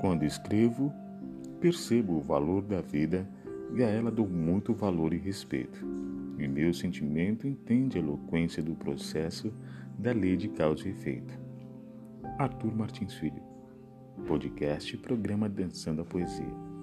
Quando escrevo, percebo o valor da vida e a ela dou muito valor e respeito. E meu sentimento entende a eloquência do processo da lei de causa e efeito. Arthur Martins Filho, podcast Programa Dançando a Poesia.